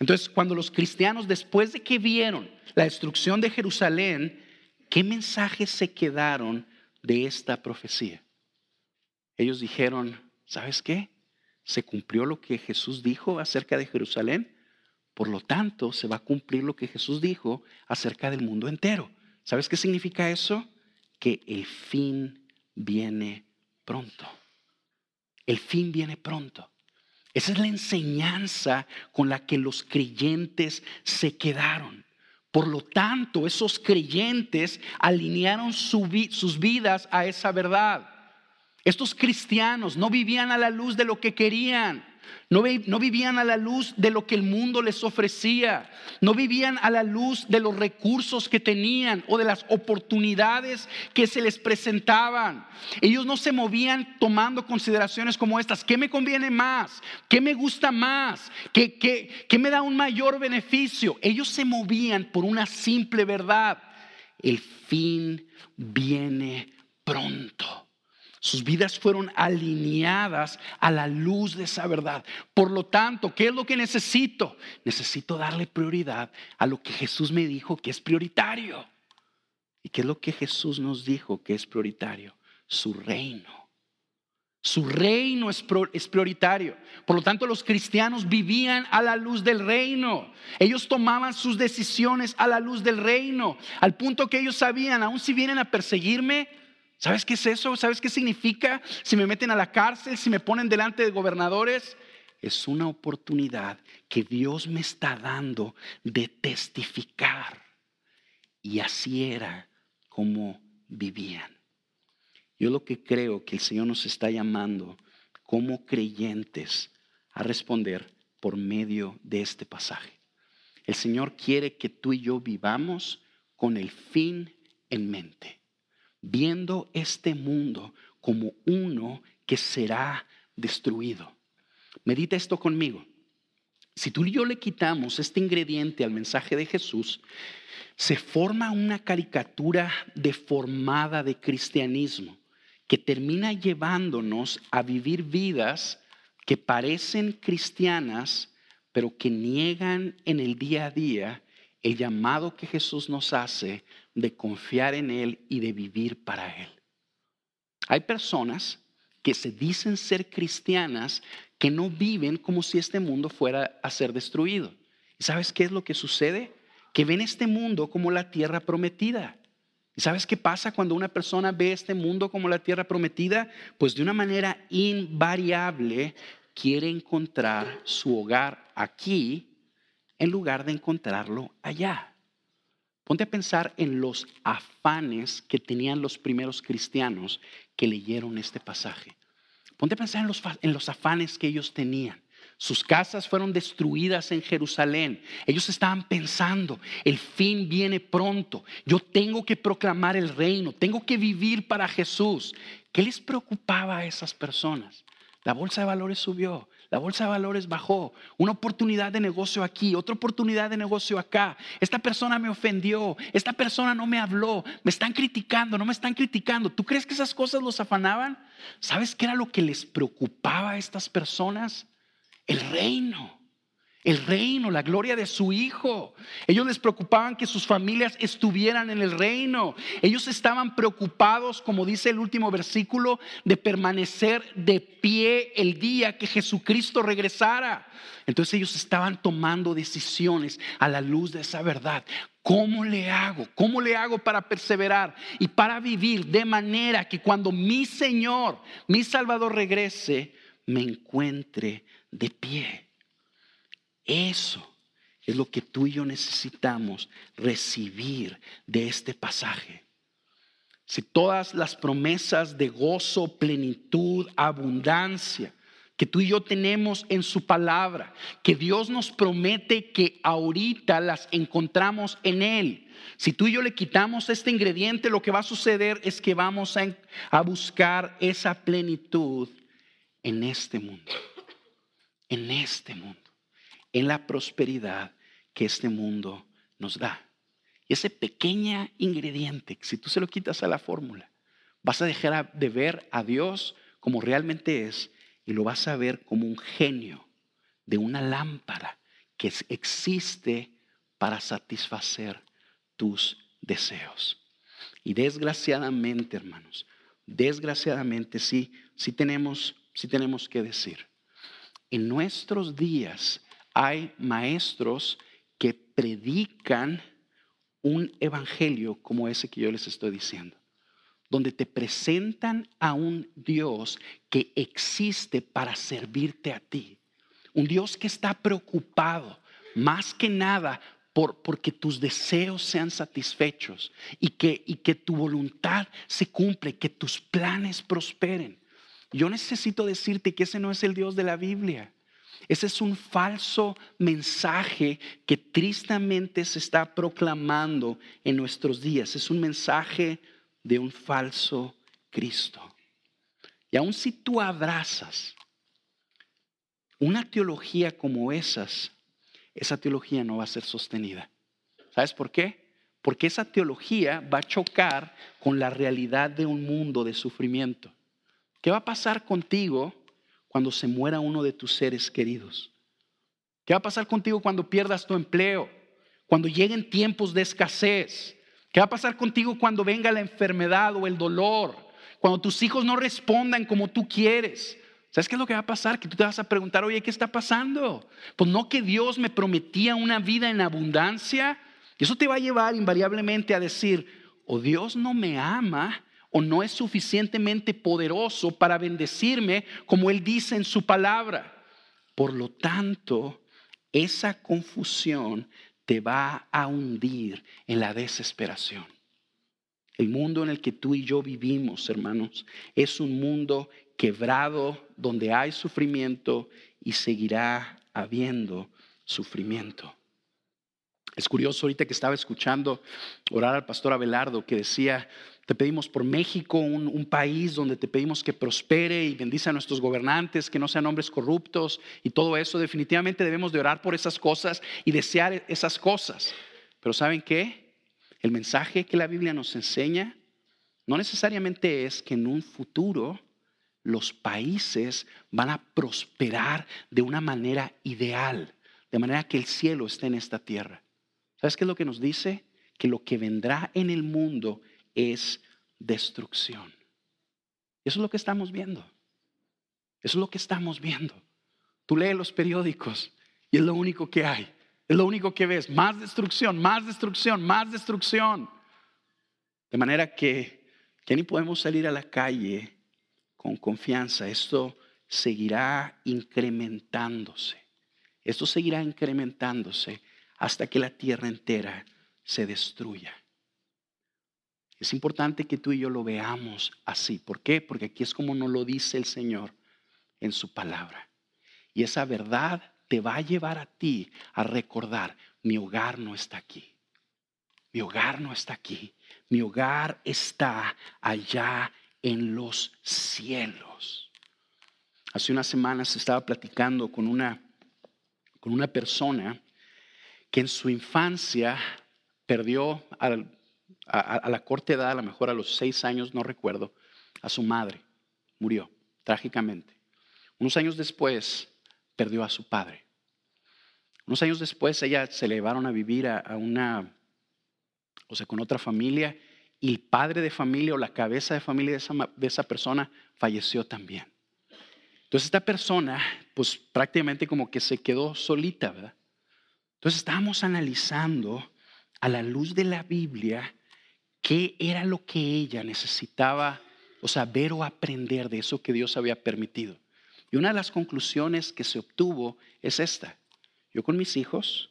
Entonces, cuando los cristianos, después de que vieron la destrucción de Jerusalén, ¿qué mensajes se quedaron de esta profecía? Ellos dijeron, ¿sabes qué? Se cumplió lo que Jesús dijo acerca de Jerusalén, por lo tanto se va a cumplir lo que Jesús dijo acerca del mundo entero. ¿Sabes qué significa eso? Que el fin viene pronto. El fin viene pronto. Esa es la enseñanza con la que los creyentes se quedaron. Por lo tanto, esos creyentes alinearon sus vidas a esa verdad. Estos cristianos no vivían a la luz de lo que querían. No, vivían a la luz de lo que el mundo les ofrecía. No vivían a la luz de los recursos que tenían o de las oportunidades que se les presentaban. Ellos no se movían tomando consideraciones como estas. ¿Qué me conviene más? ¿Qué me gusta más? ¿Qué, me da un mayor beneficio? Ellos se movían por una simple verdad. El fin viene pronto. Sus vidas fueron alineadas a la luz de esa verdad. Por lo tanto, ¿qué es lo que necesito? Necesito darle prioridad a lo que Jesús me dijo que es prioritario. ¿Y qué es lo que Jesús nos dijo que es prioritario? Su reino. Su reino es, prioritario. Por lo tanto, los cristianos vivían a la luz del reino. Ellos tomaban sus decisiones a la luz del reino. Al punto que ellos sabían, aun si vienen a perseguirme, ¿Sabes qué es eso? ¿Sabes qué significa si me meten a la cárcel, si me ponen delante de gobernadores? Es una oportunidad que Dios me está dando de testificar. Y así era como vivían. Yo lo que creo que el Señor nos está llamando como creyentes a responder por medio de este pasaje. El Señor quiere que tú y yo vivamos con el fin en mente viendo este mundo como uno que será destruido. Medita esto conmigo. Si tú y yo le quitamos este ingrediente al mensaje de Jesús, se forma una caricatura deformada de cristianismo que termina llevándonos a vivir vidas que parecen cristianas, pero que niegan en el día a día el llamado que Jesús nos hace de confiar en Él y de vivir para Él. Hay personas que se dicen ser cristianas que no viven como si este mundo fuera a ser destruido. ¿Y sabes qué es lo que sucede? Que ven este mundo como la tierra prometida. ¿Y sabes qué pasa cuando una persona ve este mundo como la tierra prometida? Pues de una manera invariable quiere encontrar su hogar aquí en lugar de encontrarlo allá. Ponte a pensar en los afanes que tenían los primeros cristianos que leyeron este pasaje. Ponte a pensar en los, afanes que ellos tenían. Sus casas fueron destruidas en Jerusalén. Ellos estaban pensando, el fin viene pronto. Yo tengo que proclamar el reino, tengo que vivir para Jesús. ¿Qué les preocupaba a esas personas? La bolsa de valores subió, la bolsa de valores bajó. Una oportunidad de negocio aquí, otra oportunidad de negocio acá. Esta persona me ofendió, esta persona no me habló, me están criticando, no me están criticando. ¿Tú crees que esas cosas los afanaban? ¿Sabes qué era lo que les preocupaba a estas personas? El reino el reino, la gloria de su Hijo. Ellos les preocupaban que sus familias estuvieran en el reino. Ellos estaban preocupados, como dice el último versículo, de permanecer de pie el día que Jesucristo regresara. Entonces ellos estaban tomando decisiones a la luz de esa verdad. ¿Cómo le hago? ¿Cómo le hago para perseverar y para vivir de manera que cuando mi Señor, mi Salvador regrese, me encuentre de pie? Eso es lo que tú y yo necesitamos recibir de este pasaje. Si todas las promesas de gozo, plenitud, abundancia que tú y yo tenemos en su palabra, que Dios nos promete que ahorita las encontramos en Él. Si tú y yo le quitamos este ingrediente, lo que va a suceder es que vamos a, a buscar esa plenitud en este mundo. En este mundo en la prosperidad que este mundo nos da. Y ese pequeño ingrediente, si tú se lo quitas a la fórmula, vas a dejar de ver a Dios como realmente es y lo vas a ver como un genio de una lámpara que existe para satisfacer tus deseos. Y desgraciadamente, hermanos, desgraciadamente sí, sí tenemos, sí tenemos que decir, en nuestros días hay maestros que predican un evangelio como ese que yo les estoy diciendo, donde te presentan a un Dios que existe para servirte a ti, un Dios que está preocupado más que nada por, porque tus deseos sean satisfechos y que, y que tu voluntad se cumple, que tus planes prosperen. Yo necesito decirte que ese no es el Dios de la Biblia. Ese es un falso mensaje que tristemente se está proclamando en nuestros días. Es un mensaje de un falso Cristo. Y aun si tú abrazas una teología como esas, esa teología no va a ser sostenida. ¿Sabes por qué? Porque esa teología va a chocar con la realidad de un mundo de sufrimiento. ¿Qué va a pasar contigo cuando se muera uno de tus seres queridos? ¿Qué va a pasar contigo cuando pierdas tu empleo? Cuando lleguen tiempos de escasez. ¿Qué va a pasar contigo cuando venga la enfermedad o el dolor? Cuando tus hijos no respondan como tú quieres. ¿Sabes qué es lo que va a pasar? Que tú te vas a preguntar, oye, ¿qué está pasando? Pues no que Dios me prometía una vida en abundancia. Y eso te va a llevar invariablemente a decir, o Dios no me ama o no es suficientemente poderoso para bendecirme como Él dice en su palabra. Por lo tanto, esa confusión te va a hundir en la desesperación. El mundo en el que tú y yo vivimos, hermanos, es un mundo quebrado donde hay sufrimiento y seguirá habiendo sufrimiento. Es curioso ahorita que estaba escuchando orar al pastor Abelardo que decía, te pedimos por México, un, país donde te pedimos que prospere y bendice a nuestros gobernantes, que no sean hombres corruptos y todo eso. Definitivamente debemos de orar por esas cosas y desear esas cosas. Pero ¿saben qué? El mensaje que la Biblia nos enseña no necesariamente es que en un futuro los países van a prosperar de una manera ideal, de manera que el cielo esté en esta tierra. ¿Sabes qué es lo que nos dice? Que lo que vendrá en el mundo es destrucción. Eso es lo que estamos viendo. Eso es lo que estamos viendo. Tú lees los periódicos y es lo único que hay. Es lo único que ves. Más destrucción, más destrucción, más destrucción. De manera que ya ni podemos salir a la calle con confianza. Esto seguirá incrementándose. Esto seguirá incrementándose hasta que la tierra entera se destruya. Es importante que tú y yo lo veamos así. ¿Por qué? Porque aquí es como nos lo dice el Señor en su palabra. Y esa verdad te va a llevar a ti a recordar, mi hogar no está aquí. Mi hogar no está aquí. Mi hogar está allá en los cielos. Hace unas semanas estaba platicando con una, con una persona que en su infancia perdió a, la corta edad, a lo mejor a los seis años, no recuerdo, a su madre. Murió trágicamente. Unos años después perdió a su padre. Unos años después ella se le llevaron a vivir a, una, o sea, con otra familia y el padre de familia o la cabeza de familia de esa, de esa persona falleció también. Entonces esta persona, pues prácticamente como que se quedó solita, ¿verdad? Entonces estábamos analizando a la luz de la Biblia qué era lo que ella necesitaba, o sea, ver o aprender de eso que Dios había permitido. Y una de las conclusiones que se obtuvo es esta. Yo con mis hijos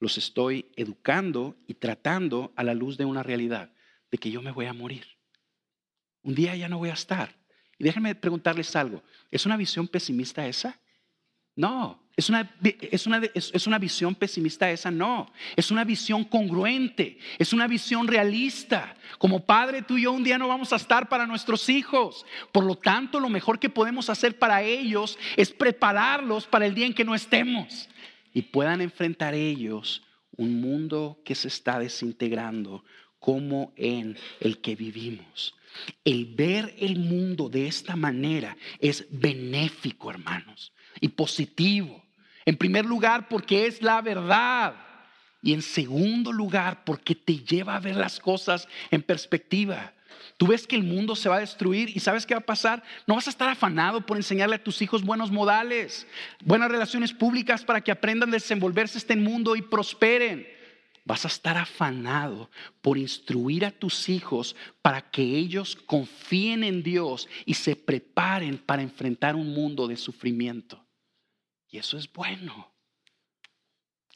los estoy educando y tratando a la luz de una realidad, de que yo me voy a morir. Un día ya no voy a estar. Y déjenme preguntarles algo. ¿Es una visión pesimista esa? No. ¿Es una, es, una, ¿Es una visión pesimista esa? No. Es una visión congruente. Es una visión realista. Como padre, tú y yo un día no vamos a estar para nuestros hijos. Por lo tanto, lo mejor que podemos hacer para ellos es prepararlos para el día en que no estemos. Y puedan enfrentar ellos un mundo que se está desintegrando como en el que vivimos. El ver el mundo de esta manera es benéfico, hermanos, y positivo. En primer lugar, porque es la verdad. Y en segundo lugar, porque te lleva a ver las cosas en perspectiva. Tú ves que el mundo se va a destruir y sabes qué va a pasar. No vas a estar afanado por enseñarle a tus hijos buenos modales, buenas relaciones públicas para que aprendan a desenvolverse este mundo y prosperen. Vas a estar afanado por instruir a tus hijos para que ellos confíen en Dios y se preparen para enfrentar un mundo de sufrimiento. Y eso es bueno.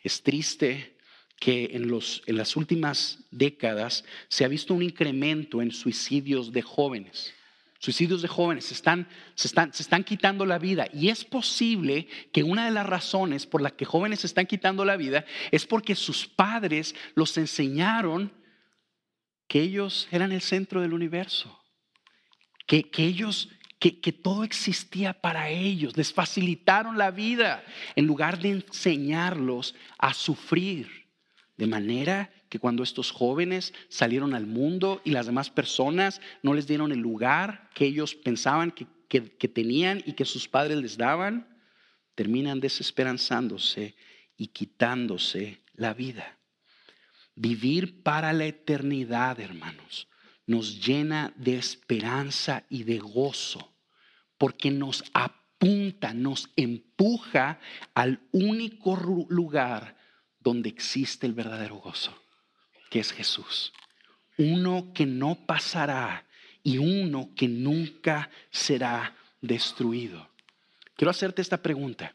Es triste que en, los, en las últimas décadas se ha visto un incremento en suicidios de jóvenes. Suicidios de jóvenes se están, se, están, se están quitando la vida. Y es posible que una de las razones por las que jóvenes se están quitando la vida es porque sus padres los enseñaron que ellos eran el centro del universo. Que, que ellos que, todo existía para ellos, les facilitaron la vida en lugar de enseñarlos a sufrir. De manera que cuando estos jóvenes salieron al mundo y las demás personas no les dieron el lugar que ellos pensaban que, que tenían y que sus padres les daban, terminan desesperanzándose y quitándose la vida. Vivir para la eternidad, hermanos, nos llena de esperanza y de gozo, porque nos apunta, nos empuja al único lugar donde existe el verdadero gozo, que es Jesús. Uno que no pasará y uno que nunca será destruido. Quiero hacerte esta pregunta.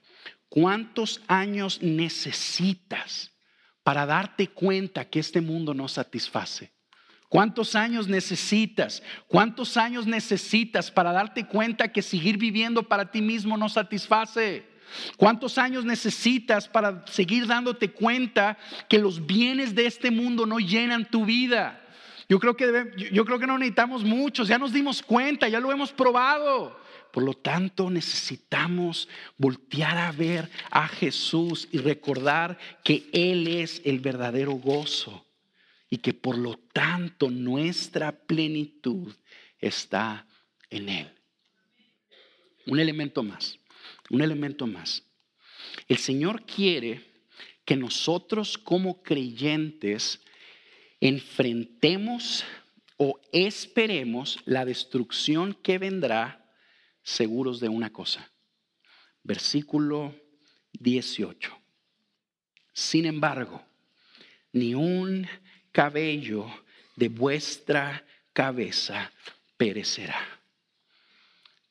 ¿Cuántos años necesitas para darte cuenta que este mundo no satisface? ¿Cuántos años necesitas? ¿Cuántos años necesitas para darte cuenta que seguir viviendo para ti mismo no satisface? ¿Cuántos años necesitas para seguir dándote cuenta que los bienes de este mundo no llenan tu vida? Yo creo que, yo creo que no necesitamos muchos, ya nos dimos cuenta, ya lo hemos probado. Por lo tanto, necesitamos voltear a ver a Jesús y recordar que Él es el verdadero gozo y que por lo tanto nuestra plenitud está en Él. Un elemento más, un elemento más. El Señor quiere que nosotros como creyentes enfrentemos o esperemos la destrucción que vendrá seguros de una cosa. Versículo 18. Sin embargo, ni un cabello de vuestra cabeza perecerá.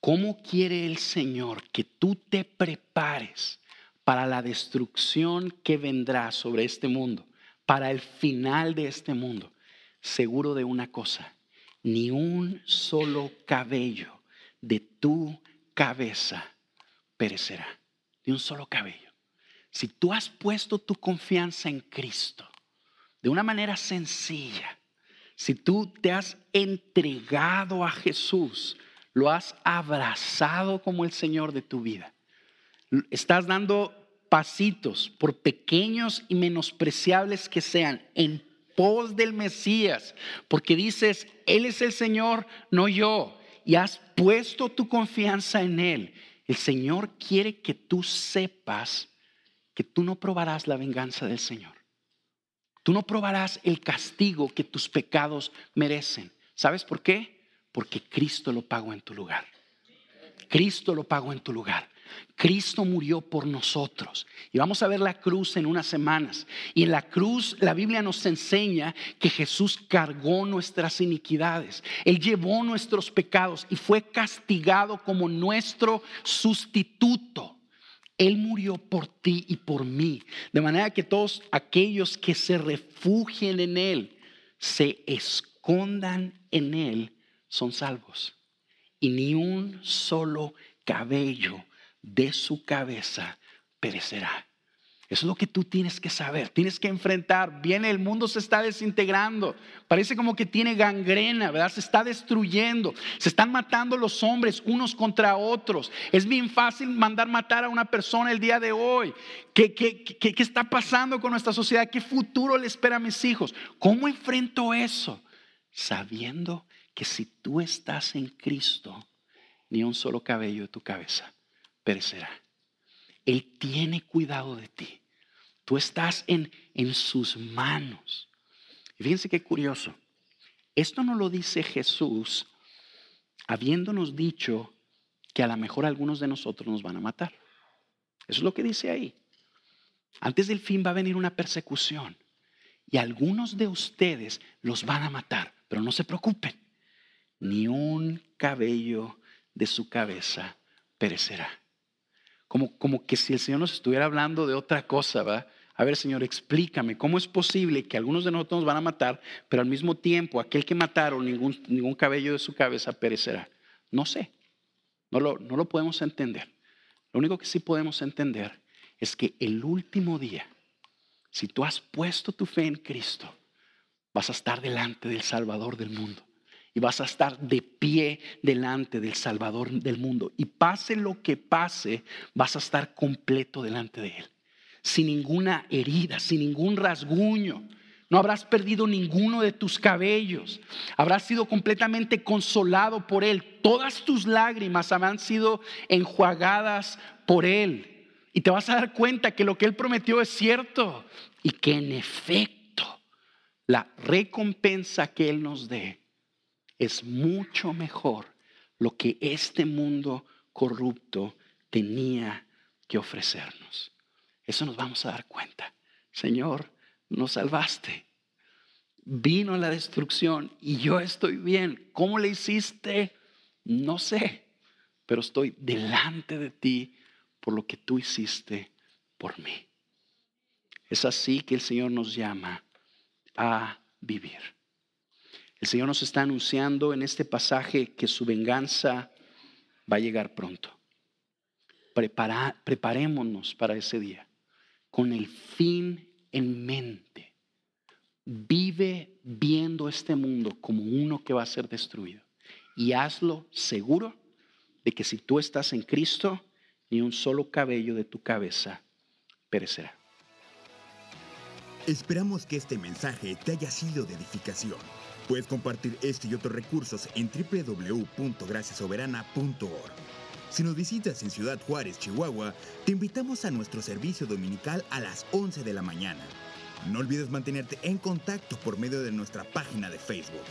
¿Cómo quiere el Señor que tú te prepares para la destrucción que vendrá sobre este mundo, para el final de este mundo? Seguro de una cosa, ni un solo cabello de tu cabeza perecerá, ni un solo cabello. Si tú has puesto tu confianza en Cristo de una manera sencilla, si tú te has entregado a Jesús, lo has abrazado como el Señor de tu vida, estás dando pasitos, por pequeños y menospreciables que sean, en pos del Mesías, porque dices, Él es el Señor, no yo, y has puesto tu confianza en Él. El Señor quiere que tú sepas que tú no probarás la venganza del Señor. Tú no probarás el castigo que tus pecados merecen. ¿Sabes por qué? Porque Cristo lo pagó en tu lugar. Cristo lo pagó en tu lugar. Cristo murió por nosotros. Y vamos a ver la cruz en unas semanas. Y en la cruz la Biblia nos enseña que Jesús cargó nuestras iniquidades. Él llevó nuestros pecados y fue castigado como nuestro sustituto. Él murió por ti y por mí. De manera que todos aquellos que se refugien en Él, se escondan en Él, son salvos. Y ni un solo cabello de su cabeza perecerá. Eso es lo que tú tienes que saber, tienes que enfrentar. Viene, el mundo se está desintegrando, parece como que tiene gangrena, ¿verdad? Se está destruyendo, se están matando los hombres unos contra otros. Es bien fácil mandar matar a una persona el día de hoy. ¿Qué, qué, qué, qué está pasando con nuestra sociedad? ¿Qué futuro le espera a mis hijos? ¿Cómo enfrento eso? Sabiendo que si tú estás en Cristo, ni un solo cabello de tu cabeza perecerá. Él tiene cuidado de ti. Tú estás en, en sus manos. Y fíjense qué curioso. Esto no lo dice Jesús habiéndonos dicho que a lo mejor algunos de nosotros nos van a matar. Eso es lo que dice ahí. Antes del fin va a venir una persecución y algunos de ustedes los van a matar, pero no se preocupen. Ni un cabello de su cabeza perecerá como, que si el Señor nos estuviera hablando de otra cosa, ¿va? A ver, Señor, explícame, ¿cómo es posible que algunos de nosotros nos van a matar, pero al mismo tiempo aquel que mataron, ningún, ningún cabello de su cabeza perecerá? No sé, no lo, no lo podemos entender. Lo único que sí podemos entender es que el último día, si tú has puesto tu fe en Cristo, vas a estar delante del Salvador del mundo y vas a estar de pie delante del Salvador del mundo. Y pase lo que pase, vas a estar completo delante de Él, sin ninguna herida, sin ningún rasguño. No habrás perdido ninguno de tus cabellos. Habrás sido completamente consolado por Él. Todas tus lágrimas habrán sido enjuagadas por Él. Y te vas a dar cuenta que lo que Él prometió es cierto y que en efecto la recompensa que Él nos dé es mucho mejor lo que este mundo corrupto tenía que ofrecernos. Eso nos vamos a dar cuenta. Señor, nos salvaste. Vino la destrucción y yo estoy bien. ¿Cómo le hiciste? No sé, pero estoy delante de ti por lo que tú hiciste por mí. Es así que el Señor nos llama a vivir. El Señor nos está anunciando en este pasaje que su venganza va a llegar pronto. preparémonos para ese día con el fin en mente. Vive viendo este mundo como uno que va a ser destruido. Y hazlo seguro de que si tú estás en Cristo, ni un solo cabello de tu cabeza perecerá. Esperamos que este mensaje te haya sido de edificación. Puedes compartir este y otros recursos en www.graciasoberana.org. Si nos visitas en Ciudad Juárez, Chihuahua, te invitamos a nuestro servicio dominical a las 11 de la mañana. No olvides mantenerte en contacto por medio de nuestra página de Facebook.